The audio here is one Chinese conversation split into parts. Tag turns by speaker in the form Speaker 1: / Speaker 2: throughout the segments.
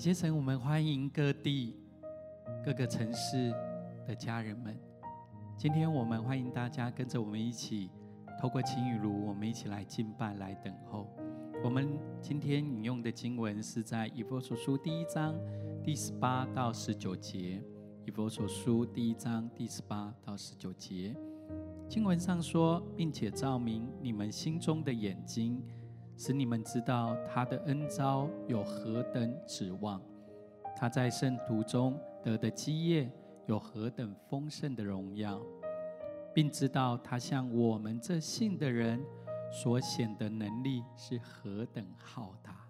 Speaker 1: 感谢神，我们欢迎各地各个城市的家人们。今天我们欢迎大家跟着我们一起，透过晴雨露，我们一起来敬拜、来等候。我们今天引用的经文是在以弗所书第一章第十八到十九节。以弗所书第一章第十八到十九节，经文上说，并且照明你们心中的眼睛。使你们知道他的恩召有何等指望，他在圣徒中得的基业有何等丰盛的荣耀，并知道他向我们这信的人所显的能力是何等浩大。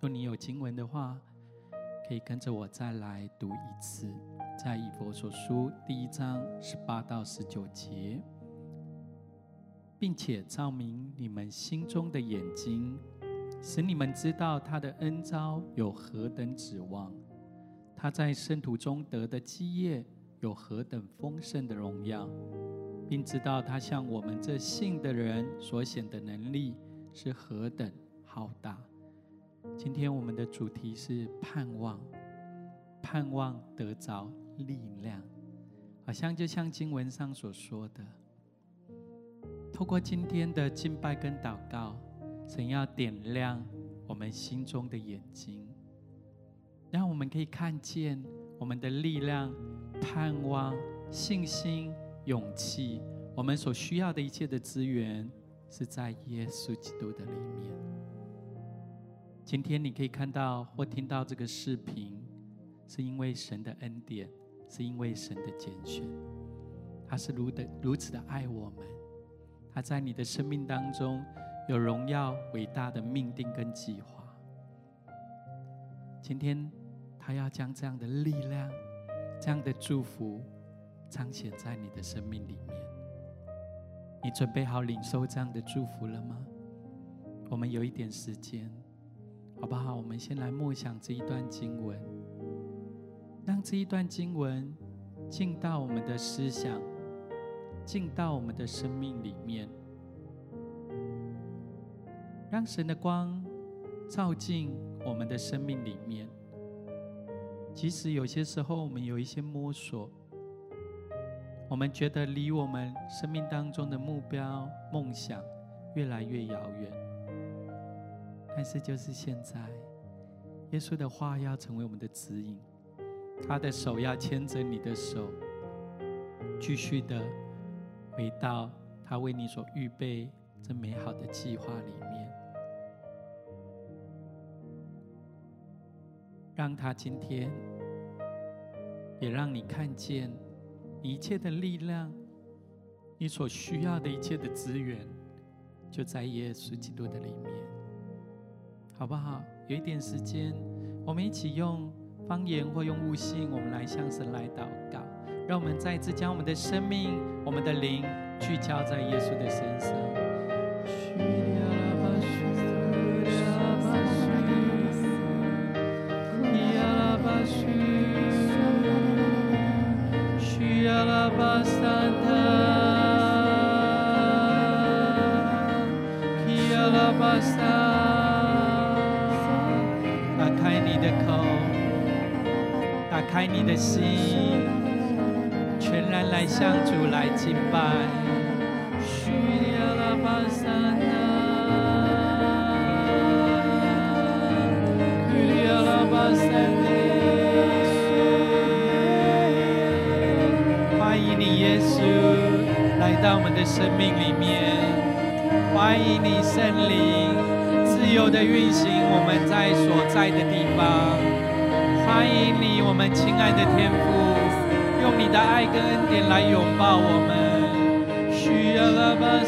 Speaker 1: 若你有经文的话，可以跟着我再来读一次，在以弗所书第一章十八到十九节。并且照明你们心中的眼睛，使你们知道他的恩召有何等指望，他在圣徒中得的基业有何等丰盛的荣耀，并知道他向我们这信的人所显的能力是何等浩大。今天我们的主题是盼望，盼望得着力量，好像就像经文上所说的。透过今天的敬拜跟祷告，神要点亮我们心中的眼睛，让我们可以看见我们的力量、盼望、信心、勇气，我们所需要的一切的资源是在耶稣基督的里面。今天你可以看到或听到这个视频，是因为神的恩典，是因为神的拣选，他是如的如此的爱我们。他在你的生命当中有荣耀伟大的命定跟计划。今天他要将这样的力量、这样的祝福彰显在你的生命里面。你准备好领受这样的祝福了吗？我们有一点时间，好不好？我们先来默想这一段经文，让这一段经文进到我们的思想。进到我们的生命里面，让神的光照进我们的生命里面。即使有些时候我们有一些摸索，我们觉得离我们生命当中的目标、梦想越来越遥远，但是就是现在，耶稣的话要成为我们的指引，他的手要牵着你的手，继续的。回到他为你所预备这美好的计划里面，让他今天也让你看见一切的力量，你所需要的一切的资源，就在耶稣基督的里面，好不好？有一点时间，我们一起用方言或用悟性，我们来向神来祷告。让我们再一次将我们的生命、我们的灵聚焦在耶稣的身上。打开你的口，打开你的心。来向主来敬拜。欢迎你，耶稣，来到我们的生命里面。欢迎你，圣灵，自由的运行我们在所在的地方。欢迎你，我们亲爱的天父。用你的爱跟恩典来拥抱我们，需要拉巴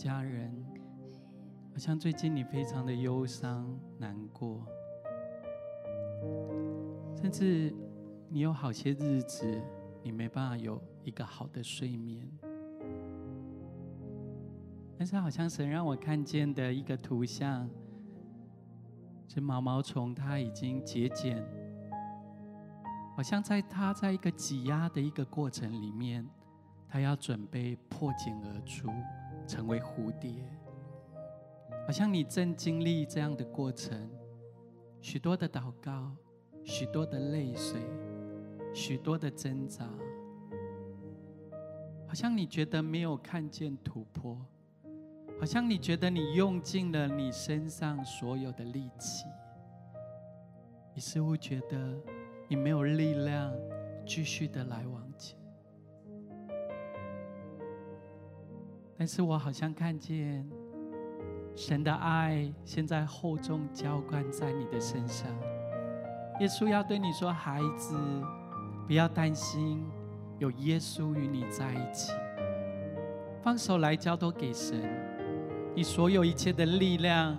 Speaker 1: 家人，好像最近你非常的忧伤、难过，甚至你有好些日子，你没办法有一个好的睡眠。但是，好像神让我看见的一个图像，是毛毛虫，它已经节俭，好像在它在一个挤压的一个过程里面，它要准备破茧而出。成为蝴蝶，好像你正经历这样的过程，许多的祷告，许多的泪水，许多的挣扎，好像你觉得没有看见突破，好像你觉得你用尽了你身上所有的力气，你似乎觉得你没有力量继续的来往前。但是我好像看见神的爱现在厚重浇灌在你的身上。耶稣要对你说：“孩子，不要担心，有耶稣与你在一起。放手来交托给神，你所有一切的力量，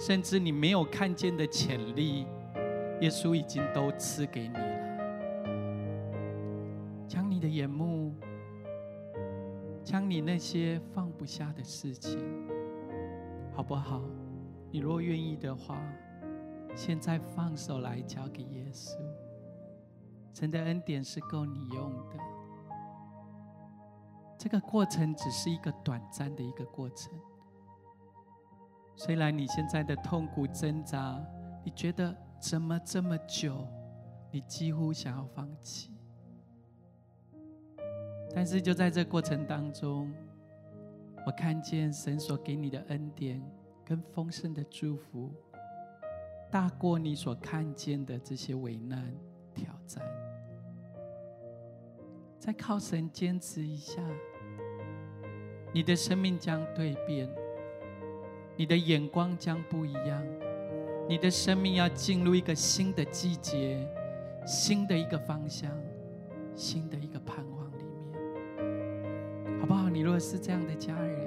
Speaker 1: 甚至你没有看见的潜力，耶稣已经都赐给你了。将你的眼目，将你那些放不下的事情，好不好？你若愿意的话，现在放手来交给耶稣。神的恩典是够你用的。这个过程只是一个短暂的一个过程。虽然你现在的痛苦挣扎，你觉得怎么这么久，你几乎想要放弃。但是就在这过程当中，我看见神所给你的恩典跟丰盛的祝福，大过你所看见的这些危难挑战。再靠神坚持一下，你的生命将蜕变，你的眼光将不一样，你的生命要进入一个新的季节，新的一个方向，新的一个盼，好不好？你若是这样的家人，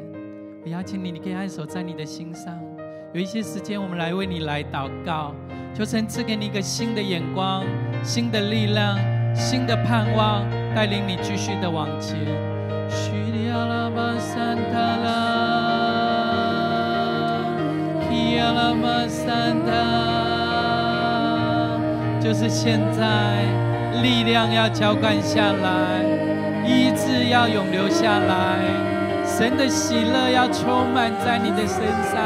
Speaker 1: 我邀请你，你可以按手在你的心上，有一些时间，我们来为你来祷告，求神赐给你一个新的眼光，新的力量。新的盼望带领你继续的往前。就是现在，力量要浇灌下来，要永留下来，神的喜乐要充满在你的身上，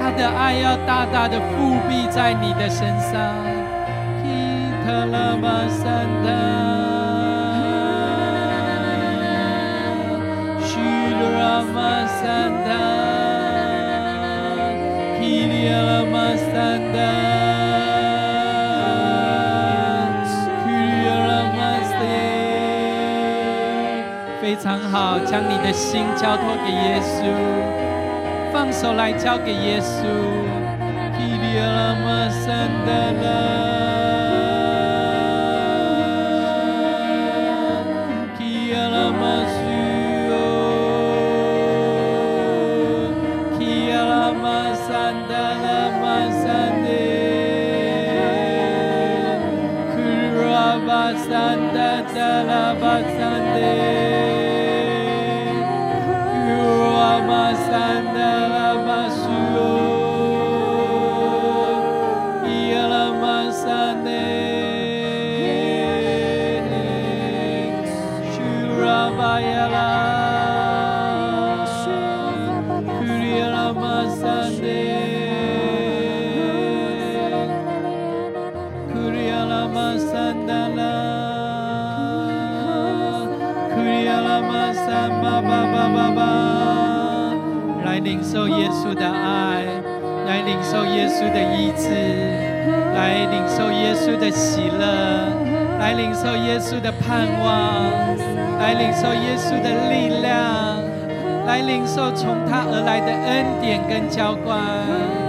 Speaker 1: 他的爱要大大的覆庇在你的身上。非常好，将你的心交托给耶稣，放手来交给耶稣，希利拉玛山达。受耶稣的爱，来领受耶稣的医治，来领受耶稣的喜乐，来领受耶稣的盼望，来领受耶稣的力量，来领受从他而来的恩典跟浇灌。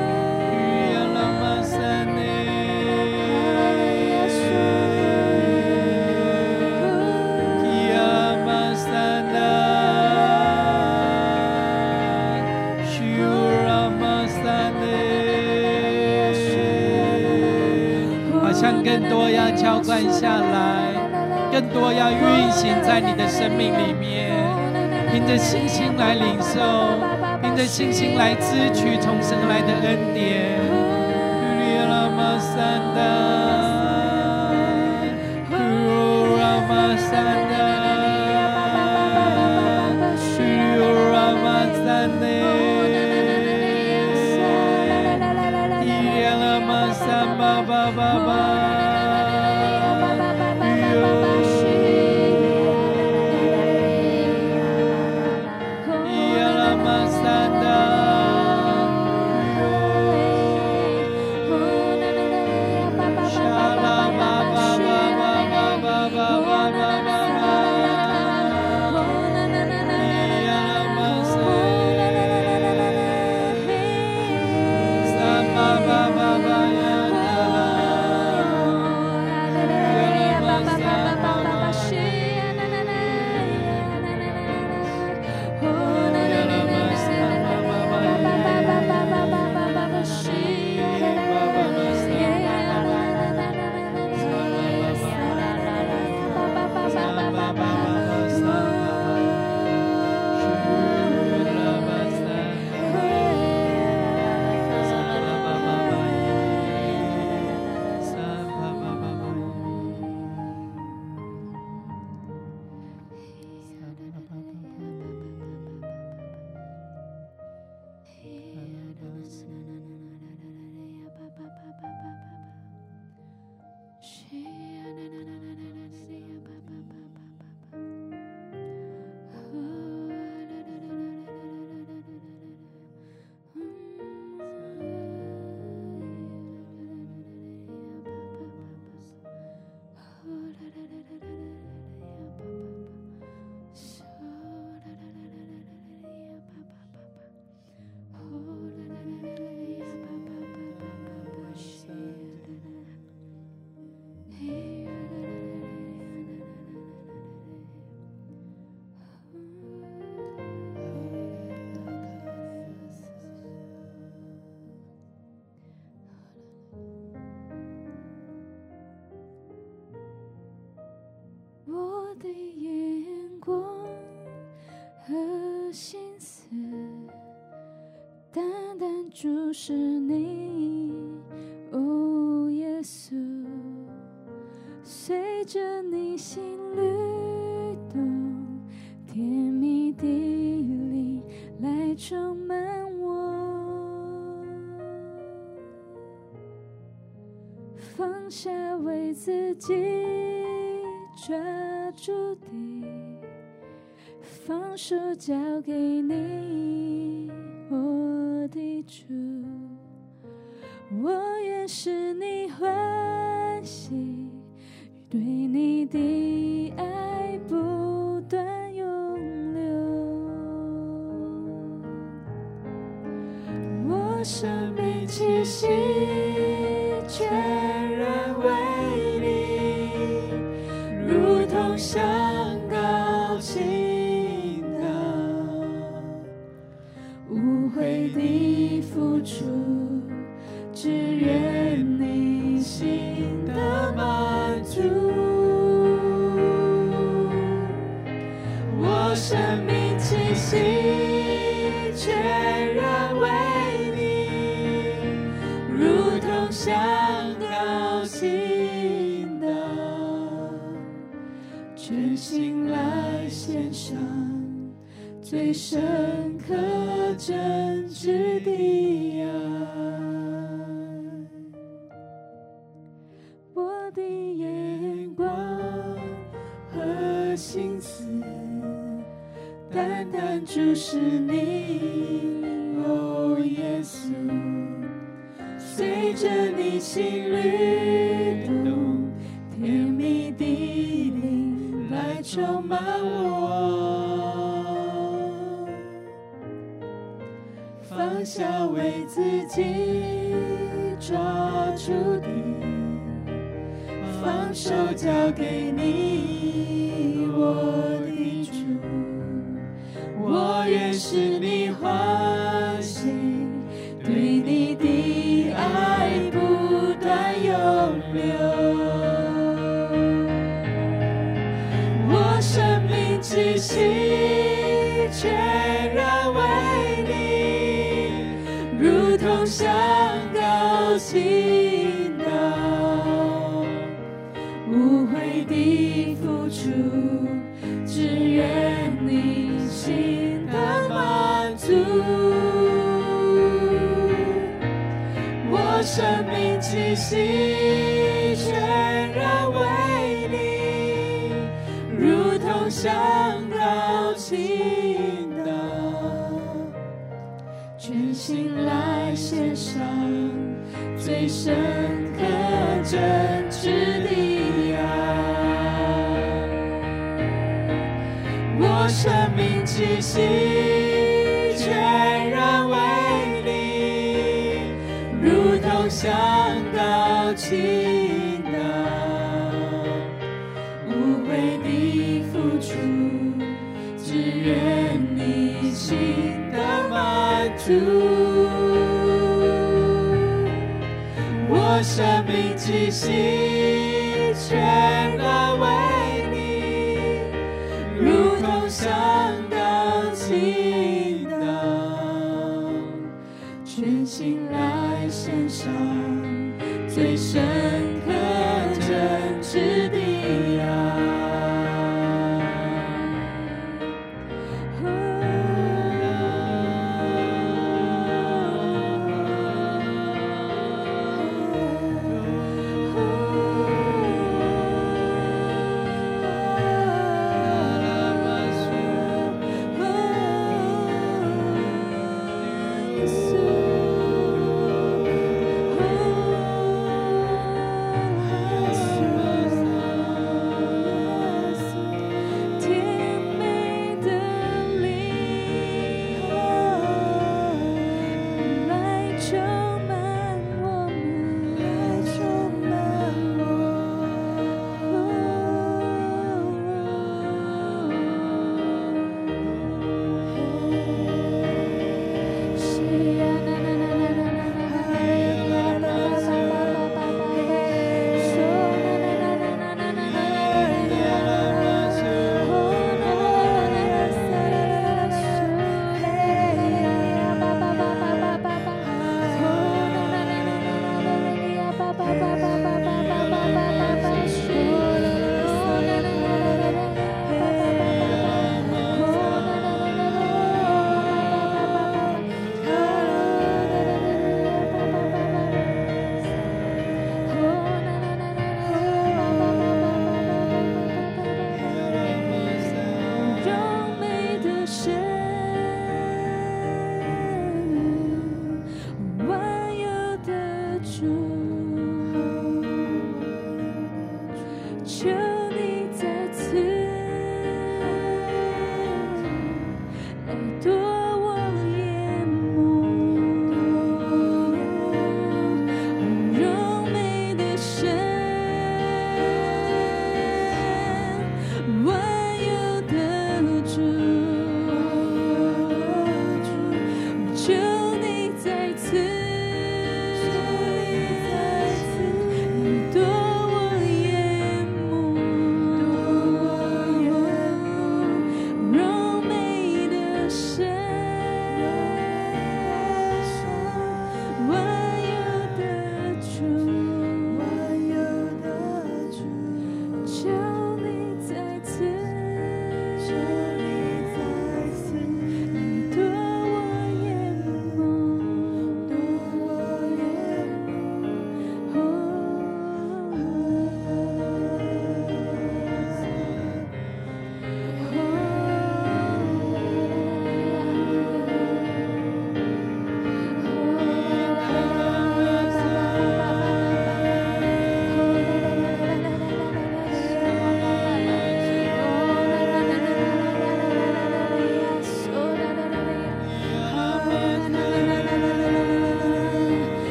Speaker 1: 更多要运行在你的生命里面，凭着信心来领受，凭着信心来支取从神来的恩典。
Speaker 2: 的眼光和心思，单单注视你，哦，耶稣，随着你心律动，甜蜜的灵来充满我，放下为自己。抓住的，放手交给你，我的主，我愿使你欢喜，对你的爱不断涌流，我生命气息单单注视你，哦，耶稣，随着你心律动，甜蜜的灵来充满我。放下为自己抓住的，放手交给你，我，我愿是你。气息全然为你，如同像高倾倒，全心来。献上最深刻真挚的爱，我生命气息全然为你，如同像我生命气息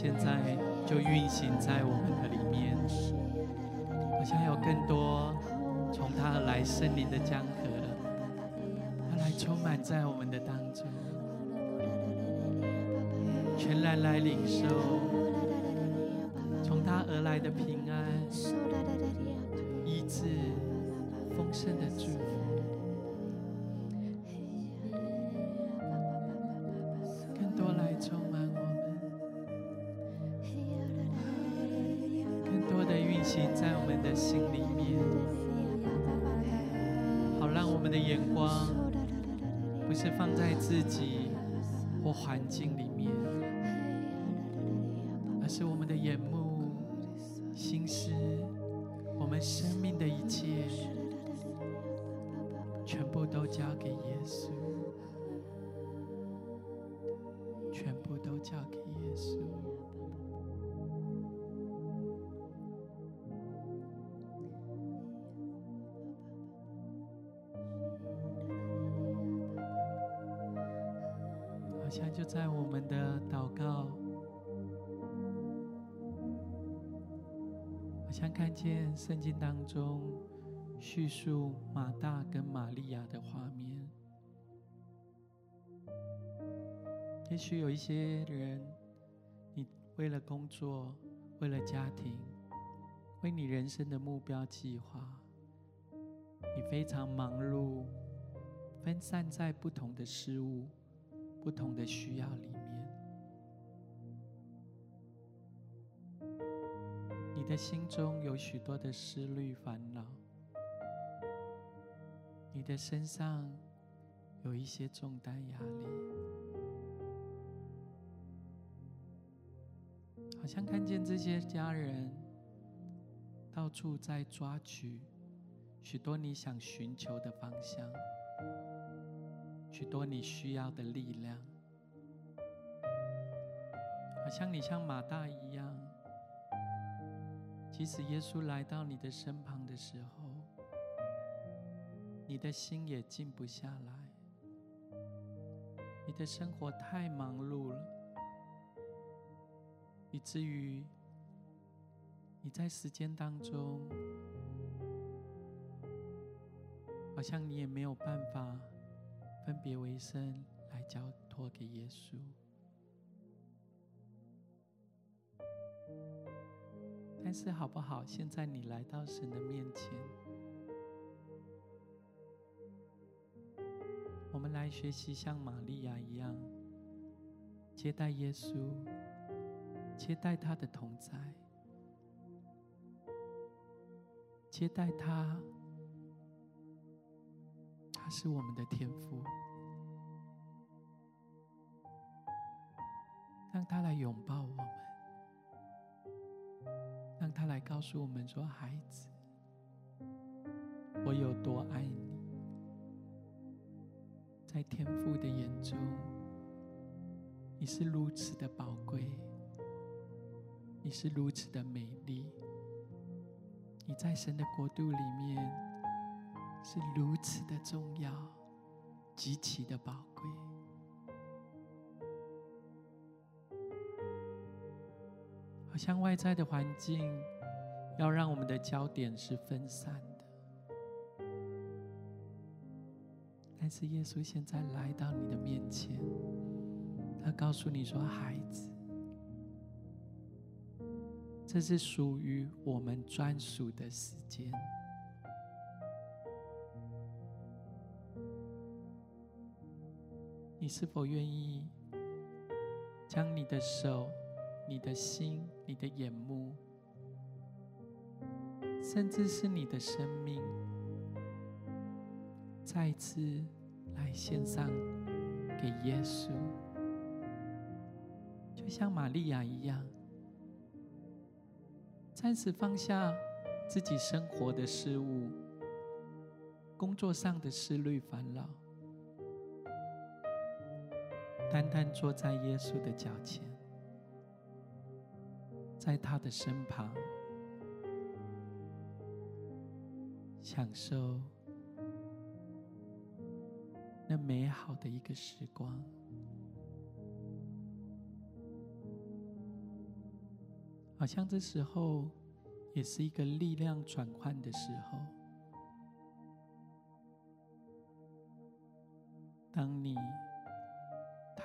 Speaker 1: 现在就运行在我们的里面，好像有更多从他而来圣灵的江河，他来充满在我们的当中，全然来领受从他而来的平安、医治、丰盛的祝福。是放在自己或环境里面，而是我们的眼目、像就在我们的祷告，好像看见圣经当中叙述马大跟玛利亚的画面。也许有一些人，你为了工作，为了家庭，为你人生的目标计划，你非常忙碌，分散在不同的事物。不同的需要里面，你的心中有许多的思虑烦恼，你的身上有一些重担压力，好像看见这些家人到处在抓取许多你想寻求的方向。许多你需要的力量，好像你像马大一样，即使耶稣来到你的身旁的时候，你的心也静不下来。你的生活太忙碌了，以至于你在时间当中，好像你也没有办法。分别为圣，来交托给耶稣。但是好不好？现在你来到神的面前，我们来学习像玛利亚一样，接待耶稣，接待他的同在，接待他。是我们的天父，让他来拥抱我们，让他来告诉我们说：“孩子，我有多爱你。”在天父的眼中，你是如此的宝贵，你是如此的美丽，你在神的国度里面。是如此的重要，极其的宝贵。好像外在的环境要让我们的焦点是分散的，但是耶稣现在来到你的面前，他告诉你说：“孩子，这是属于我们专属的时间。”你是否愿意将你的手、你的心、你的眼目，甚至是你的生命，再次来献上给耶稣？就像玛利亚一样，暂时放下自己生活的事物、工作上的思虑烦恼。单单坐在耶稣的脚前，在他的身旁，享受那美好的一个时光。好像这时候也是一个力量转换的时候。当你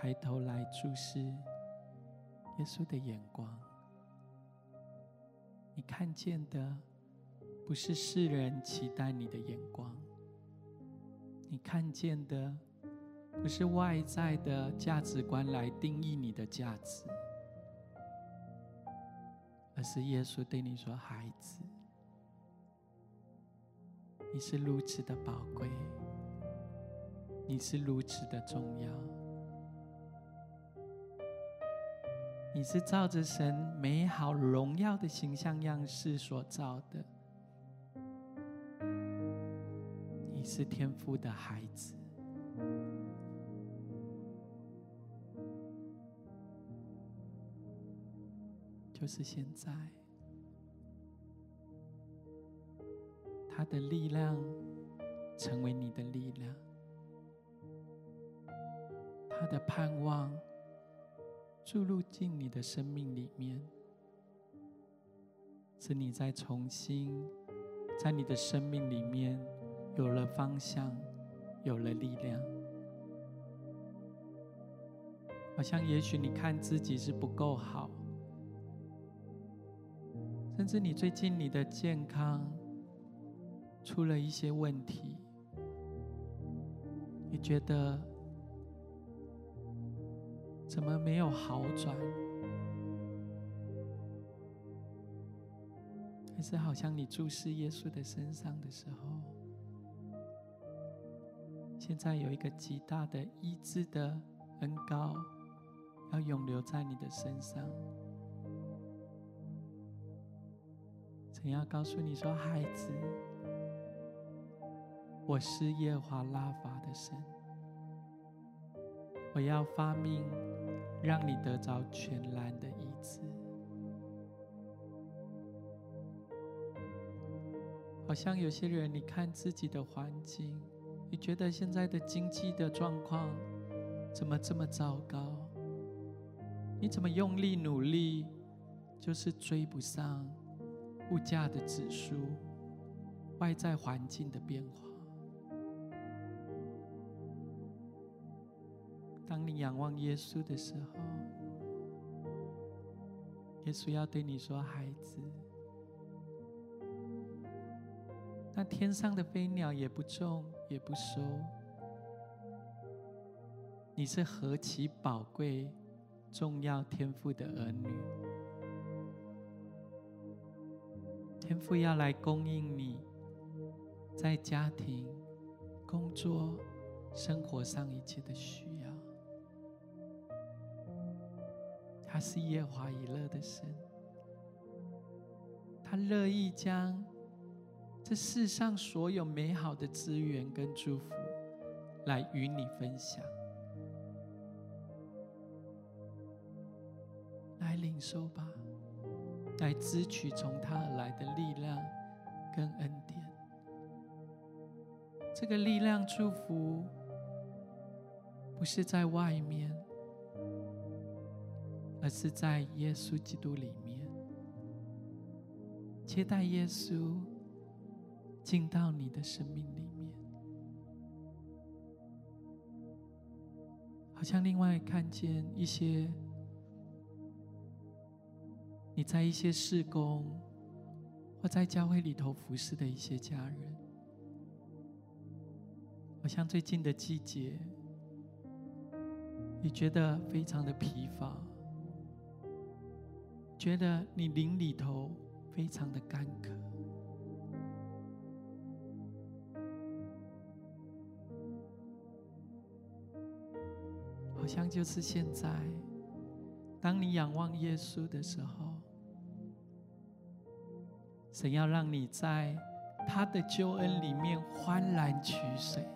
Speaker 1: 抬头来注视耶稣的眼光，你看见的不是世人期待你的眼光，你看见的不是外在的价值观来定义你的价值，而是耶稣对你说：“孩子，你是如此的宝贵。”你是如此的重要，你是照着神美好荣耀的形象样式所造的，你是天父的孩子，就是现在，他的力量成为你的力量。他的盼望注入进你的生命里面，使你在重新在你的生命里面有了方向，有了力量。好像也许你看自己是不够好，甚至你最近你的健康出了一些问题，你觉得，怎么没有好转？还是好像你注视耶稣的身上的时候，现在有一个极大的医治的恩膏要永留在你的身上。曾要告诉你说：“孩子，我是耶和华拉法的神，我要发命。”让你得着全然的医治，好像有些人，你看自己的环境，你觉得现在的经济的状况怎么这么糟糕？你怎么用力努力，就是追不上物价的指数、外在环境的变化？当你仰望耶稣的时候，耶稣要对你说：“孩子，那天上的飞鸟也不种也不收，你是何其宝贵、重要天赋的儿女。天赋要来供应你在家庭、工作、生活上一切的需要。”他是耶华以勒的神，他乐意将这世上所有美好的资源跟祝福来与你分享，来领受吧，来支取从他而来的力量跟恩典。这个力量祝福不是在外面。而是在耶稣基督里面，接待耶稣进到你的生命里面，好像另外看见一些你在一些事工或在教会里头服侍的一些家人，好像最近的季节，你觉得非常的疲乏。觉得你灵里头非常的干渴，好像就是现在，当你仰望耶稣的时候，神要让你在他的救恩里面欢然取水，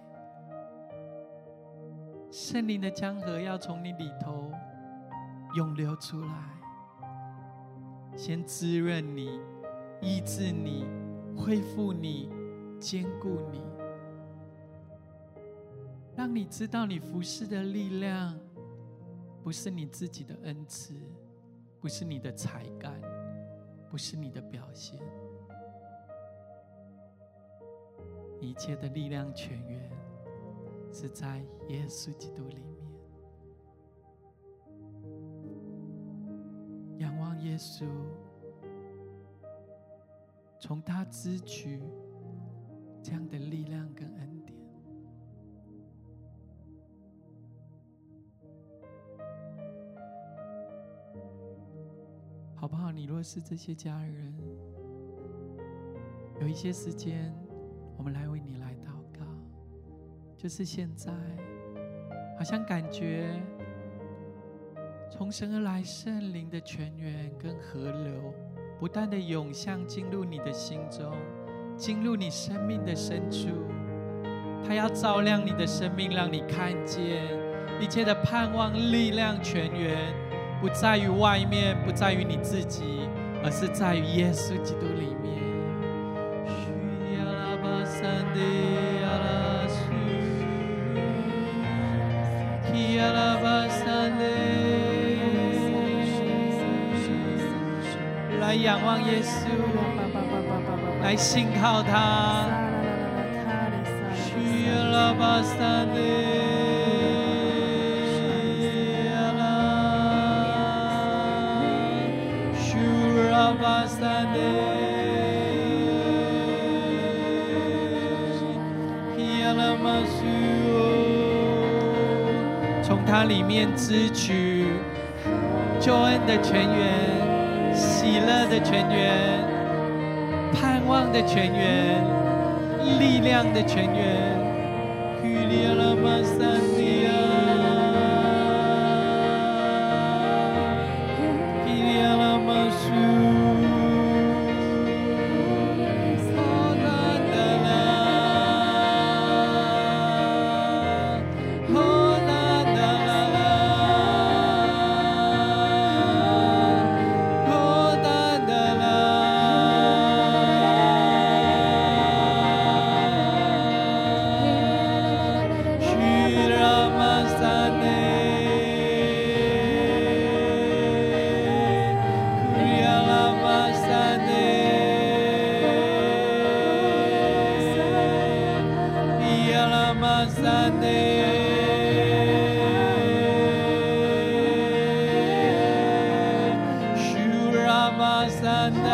Speaker 1: 圣灵的江河要从你里头涌流出来。先滋润你，医治你，恢复你，坚固你，让你知道你服侍的力量，不是你自己的恩赐，不是你的才干，不是你的表现。一切的力量泉源是在耶稣基督里耶稣，从他支取这样的力量跟恩典。好不好？你若是这些家人，有一些时间，我们来为你来祷告。就是现在，好像感觉从神而来圣灵的泉源跟河流，不断的涌向进入你的心中，进入你生命的深处。它要照亮你的生命，让你看见一切的盼望、力量、泉源。不在于外面，不在于你自己，而是在于耶稣基督里面。仰望耶稣，来信靠他。从它里面支取救恩的泉源、喜乐的泉源、盼望的泉源、力量的泉源。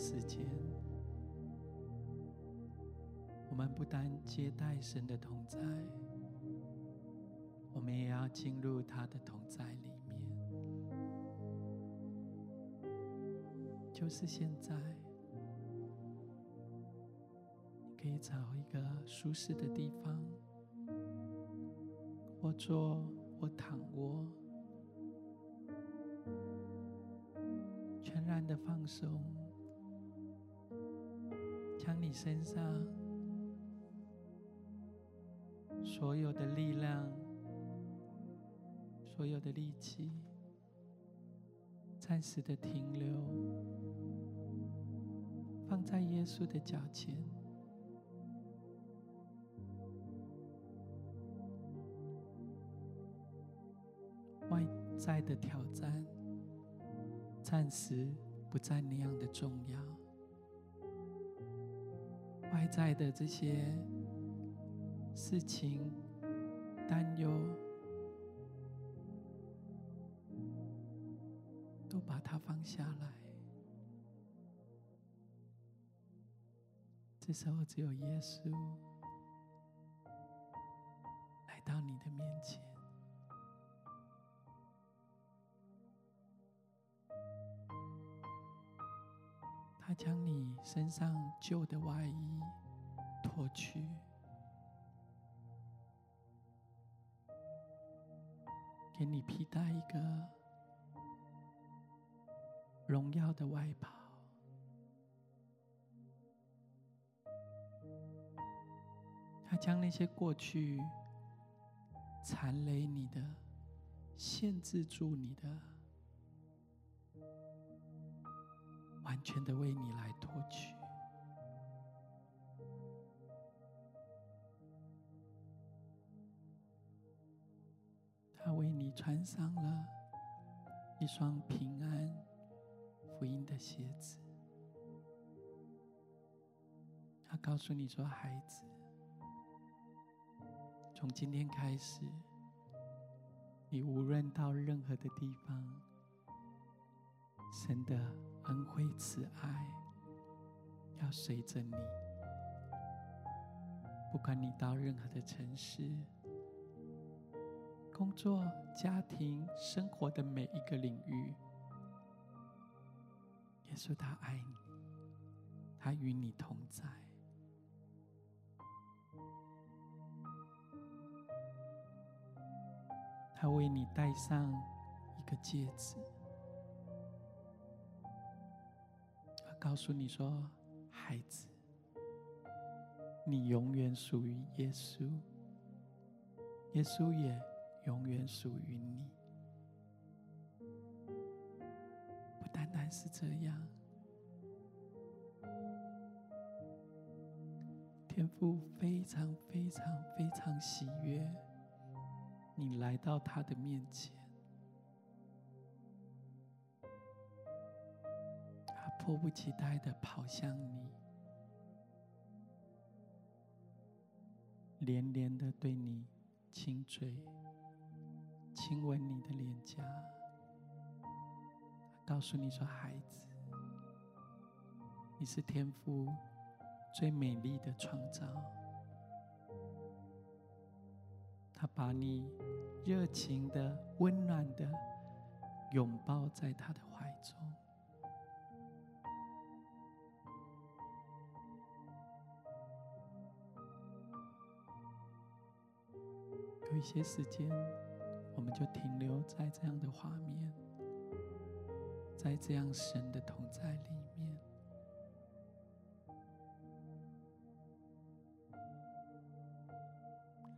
Speaker 1: 时间，我们不单接待神的同在，我们也要进入他的同在里面。就是现在，你可以找一个舒适的地方，或坐，或躺卧，全然的放松。将你身上所有的力量、所有的力气，暂时的停留，放在耶稣的脚前。外在的挑战，暂时不再那样的重要。外在的这些事情、担忧，都把它放下来。这时候，只有耶稣来到你的面前。他将你身上旧的外衣脱去，给你披戴一个荣耀的外袍。他将那些过去缠累你的、限制住你的。完全的为你来脱去，他为你穿上了一双平安福音的鞋子。他告诉你说：“孩子，从今天开始，你无论到任何的地方，神的。”恩惠慈爱要随着你，不管你到任何的城市、工作、家庭、生活的每一个领域，耶稣他爱你，他与你同在，他为你戴上一个戒指。告诉你说，孩子，你永远属于耶稣，耶稣也永远属于你。不单单是这样，天父非常非常非常喜悦你来到他的面前。迫不及待的跑向你，连连的对你亲嘴、亲吻你的脸颊，告诉你说：“孩子，你是天父最美丽的创造。”他把你热情的、温暖的拥抱在他的怀中。一些时间，我们就停留在这样的画面，在这样神的同在里面，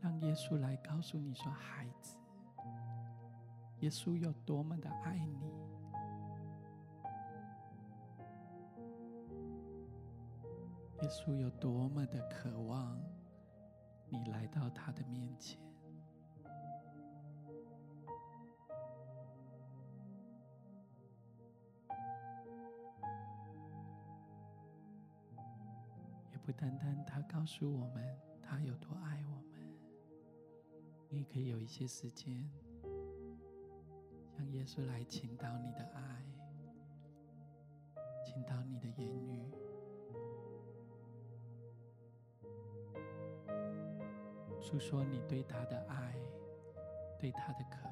Speaker 1: 让耶稣来告诉你说：“孩子，耶稣有多么的爱你，耶稣有多么的渴望你来到他的面前。”不单单他告诉我们他有多爱我们，你可以有一些时间，向耶稣来倾倒你的爱，倾倒你的言语。诉说你对他的爱，对他的渴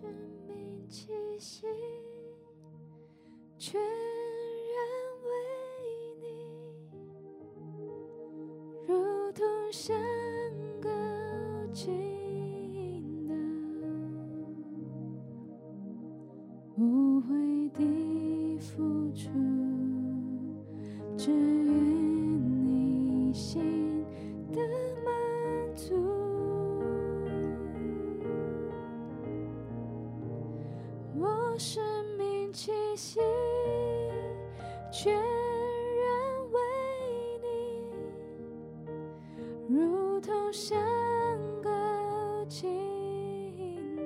Speaker 2: 生命气息全然为你如同身全然为你，如同相隔倾倒，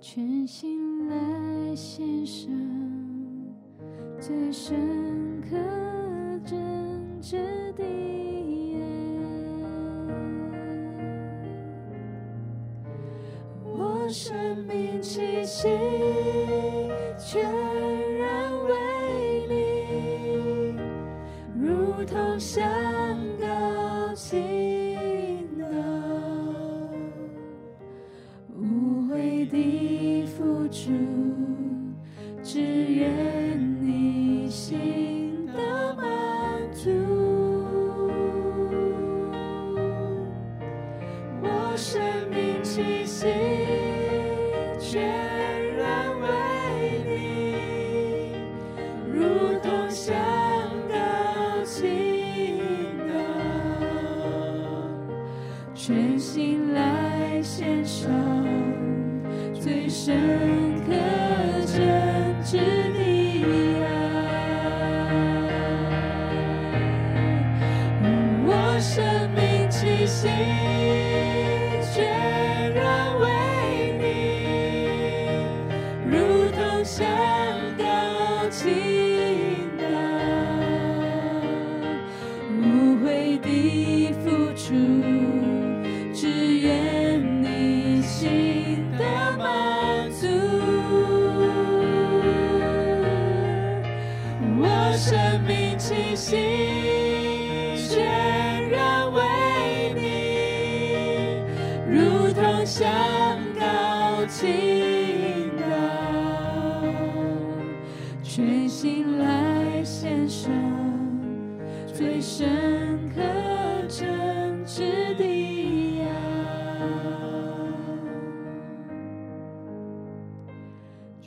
Speaker 2: 全心来献上最深刻真挚的爱，我生命气息全。想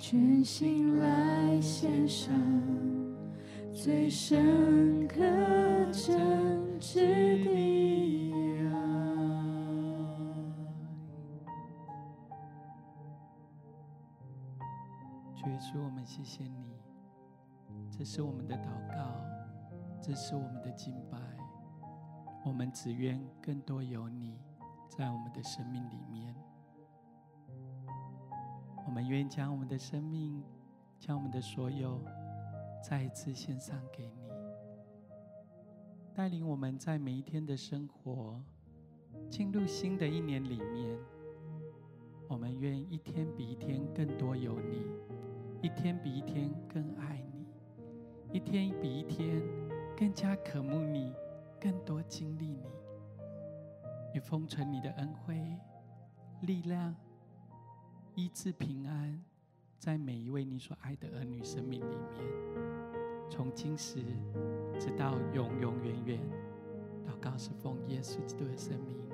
Speaker 2: 全心来献上最深刻真挚的爱。
Speaker 1: 主耶稣，我们谢谢你，这是我们的祷告，这是我们的敬拜。我们只愿更多有你在我们的生命里面。我们愿将我们的生命，将我们的所有，再一次献上给你，带领我们在每一天的生活，进入新的一年里面。我们愿一天比一天更多有你，一天比一天更爱你，一天比一天更加渴慕你，更多经历你，你封存你的恩惠、力量、医治、平安，在每一位你所爱的儿女生命里面，从今时直到永永远远。祷告是奉耶稣基督的生命。